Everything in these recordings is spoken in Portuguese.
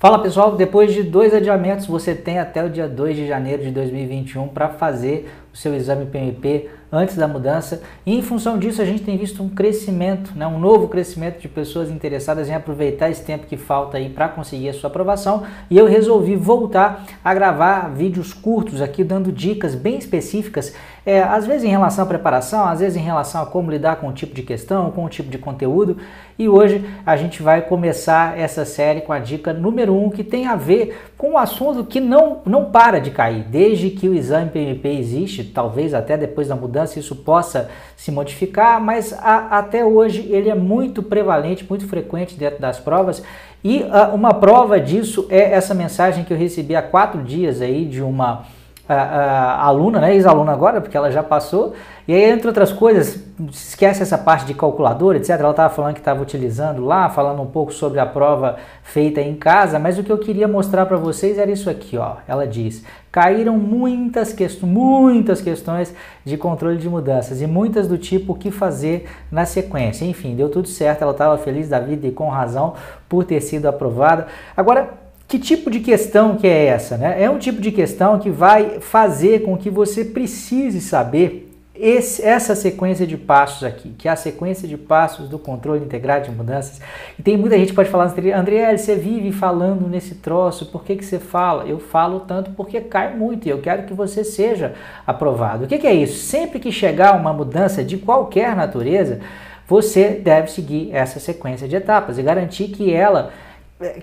Fala pessoal, depois de dois adiamentos, você tem até o dia 2 de janeiro de 2021 para fazer o seu exame PMP antes da mudança. E em função disso, a gente tem visto um crescimento, né, um novo crescimento de pessoas interessadas em aproveitar esse tempo que falta aí para conseguir a sua aprovação. E eu resolvi voltar a gravar vídeos curtos aqui, dando dicas bem específicas, é, às vezes em relação à preparação, às vezes em relação a como lidar com o tipo de questão, com o tipo de conteúdo. E hoje a gente vai começar essa série com a dica número 1, um, que tem a ver com um assunto que não, não para de cair. Desde que o exame PMP existe, talvez até depois da mudança isso possa se modificar, mas a, até hoje ele é muito prevalente, muito frequente dentro das provas. E a, uma prova disso é essa mensagem que eu recebi há quatro dias aí de uma a, a aluna, né, ex-aluna agora, porque ela já passou, e aí, entre outras coisas, esquece essa parte de calculadora, etc. Ela estava falando que estava utilizando lá, falando um pouco sobre a prova feita em casa, mas o que eu queria mostrar para vocês era isso aqui, ó. Ela diz: caíram muitas questões, muitas questões de controle de mudanças e muitas do tipo o que fazer na sequência. Enfim, deu tudo certo, ela estava feliz da vida e com razão por ter sido aprovada. Agora, que tipo de questão que é essa? Né? É um tipo de questão que vai fazer com que você precise saber esse, essa sequência de passos aqui, que é a sequência de passos do controle integrado de mudanças. E tem muita gente que pode falar, André, você vive falando nesse troço, por que, que você fala? Eu falo tanto porque cai muito e eu quero que você seja aprovado. O que, que é isso? Sempre que chegar uma mudança de qualquer natureza, você deve seguir essa sequência de etapas e garantir que ela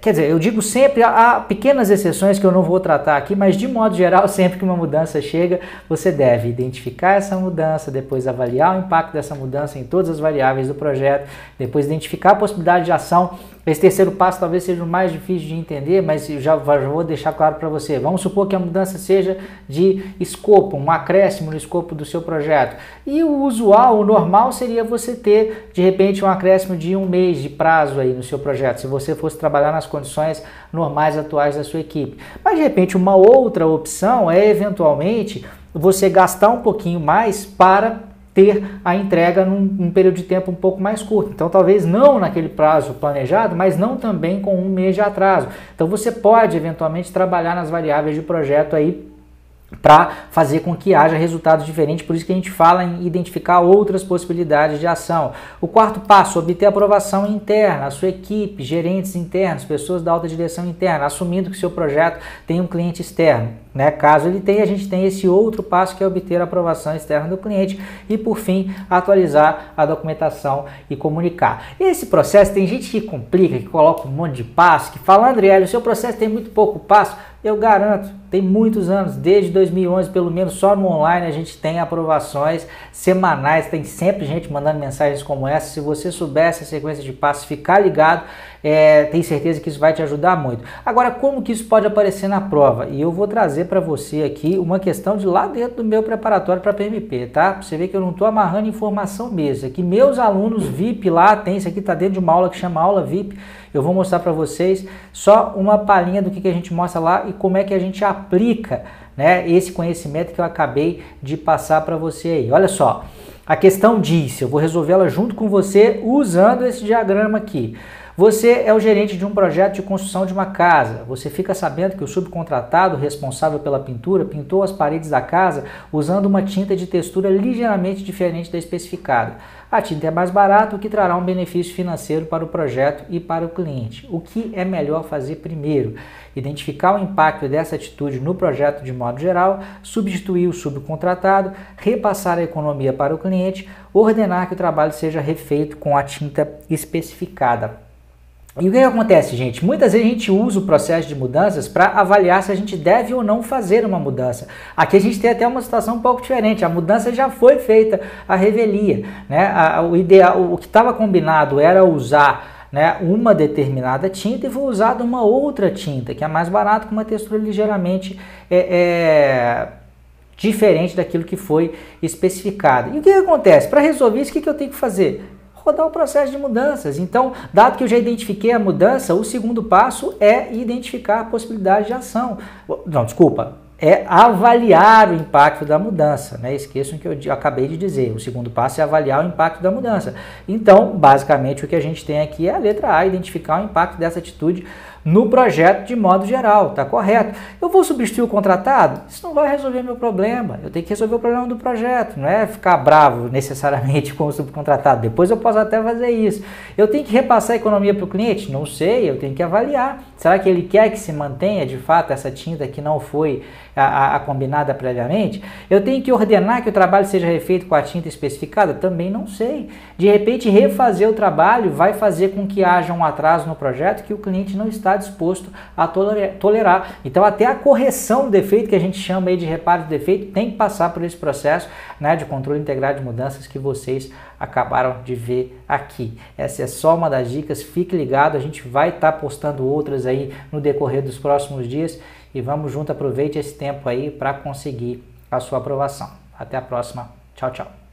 quer dizer, eu digo sempre, há pequenas exceções que eu não vou tratar aqui, mas de modo geral, sempre que uma mudança chega, você deve identificar essa mudança, depois avaliar o impacto dessa mudança em todas as variáveis do projeto, depois identificar a possibilidade de ação esse terceiro passo talvez seja o mais difícil de entender, mas já, já vou deixar claro para você. Vamos supor que a mudança seja de escopo, um acréscimo no escopo do seu projeto. E o usual, o normal seria você ter, de repente, um acréscimo de um mês de prazo aí no seu projeto, se você fosse trabalhar nas condições normais atuais da sua equipe. Mas, de repente, uma outra opção é, eventualmente, você gastar um pouquinho mais para ter a entrega num, num, período de tempo um pouco mais curto. Então, talvez não naquele prazo planejado, mas não também com um mês de atraso. Então, você pode eventualmente trabalhar nas variáveis de projeto aí para fazer com que haja resultados diferentes, por isso que a gente fala em identificar outras possibilidades de ação. O quarto passo, obter aprovação interna, a sua equipe, gerentes internos, pessoas da alta direção interna, assumindo que seu projeto tem um cliente externo. Né? Caso ele tenha, a gente tem esse outro passo que é obter a aprovação externa do cliente e, por fim, atualizar a documentação e comunicar. Esse processo tem gente que complica, que coloca um monte de passo, que fala, André, o seu processo tem muito pouco passo. Eu garanto, tem muitos anos, desde 2011, pelo menos só no online a gente tem aprovações semanais, tem sempre gente mandando mensagens como essa. Se você soubesse a sequência de passos, ficar ligado, é, tem certeza que isso vai te ajudar muito. Agora, como que isso pode aparecer na prova? E eu vou trazer para você aqui uma questão de lá dentro do meu preparatório para PMP, tá? Você ver que eu não estou amarrando informação mesmo. Aqui meus alunos VIP lá, tem isso aqui está dentro de uma aula que chama aula VIP. Eu vou mostrar para vocês só uma palhinha do que, que a gente mostra lá e como é que a gente aplica né, esse conhecimento que eu acabei de passar para você aí. Olha só, a questão diz, eu vou resolvê-la junto com você usando esse diagrama aqui. Você é o gerente de um projeto de construção de uma casa. Você fica sabendo que o subcontratado responsável pela pintura pintou as paredes da casa usando uma tinta de textura ligeiramente diferente da especificada. A tinta é mais barata, o que trará um benefício financeiro para o projeto e para o cliente. O que é melhor fazer primeiro? Identificar o impacto dessa atitude no projeto de modo geral, substituir o subcontratado, repassar a economia para o cliente, ordenar que o trabalho seja refeito com a tinta especificada. E o que, acontece, gente? Muitas vezes a gente usa o processo de mudanças para avaliar se a gente deve ou não fazer uma mudança. Aqui a gente tem até uma situação um pouco diferente. A mudança já foi feita, a revelia. Né? A, o, ideal, o que estava combinado era usar né, uma determinada tinta e foi usada uma outra tinta, que é mais barata, com uma textura ligeiramente é, é, diferente daquilo que foi especificado. E o que, que acontece? Para resolver isso, o que, que eu tenho que fazer? Rodar o processo de mudanças. Então, dado que eu já identifiquei a mudança, o segundo passo é identificar a possibilidade de ação. Não, desculpa. É avaliar o impacto da mudança. Né? Esqueçam que eu acabei de dizer. O segundo passo é avaliar o impacto da mudança. Então, basicamente, o que a gente tem aqui é a letra A, identificar o impacto dessa atitude no projeto de modo geral, tá correto? Eu vou substituir o contratado? Isso não vai resolver meu problema. Eu tenho que resolver o problema do projeto, não é ficar bravo necessariamente com o subcontratado. Depois eu posso até fazer isso. Eu tenho que repassar a economia para o cliente? Não sei, eu tenho que avaliar. Será que ele quer que se mantenha de fato essa tinta que não foi a, a combinada previamente? Eu tenho que ordenar que o trabalho seja refeito com a tinta especificada? Também não sei. De repente, refazer o trabalho vai fazer com que haja um atraso no projeto que o cliente não está disposto a tolerar. Então, até a correção do defeito, que a gente chama aí de reparo de defeito, tem que passar por esse processo né, de controle integrado de mudanças que vocês acabaram de ver aqui. Essa é só uma das dicas, fique ligado, a gente vai estar tá postando outras aí no decorrer dos próximos dias e vamos junto, aproveite esse tempo aí para conseguir a sua aprovação. Até a próxima, tchau, tchau.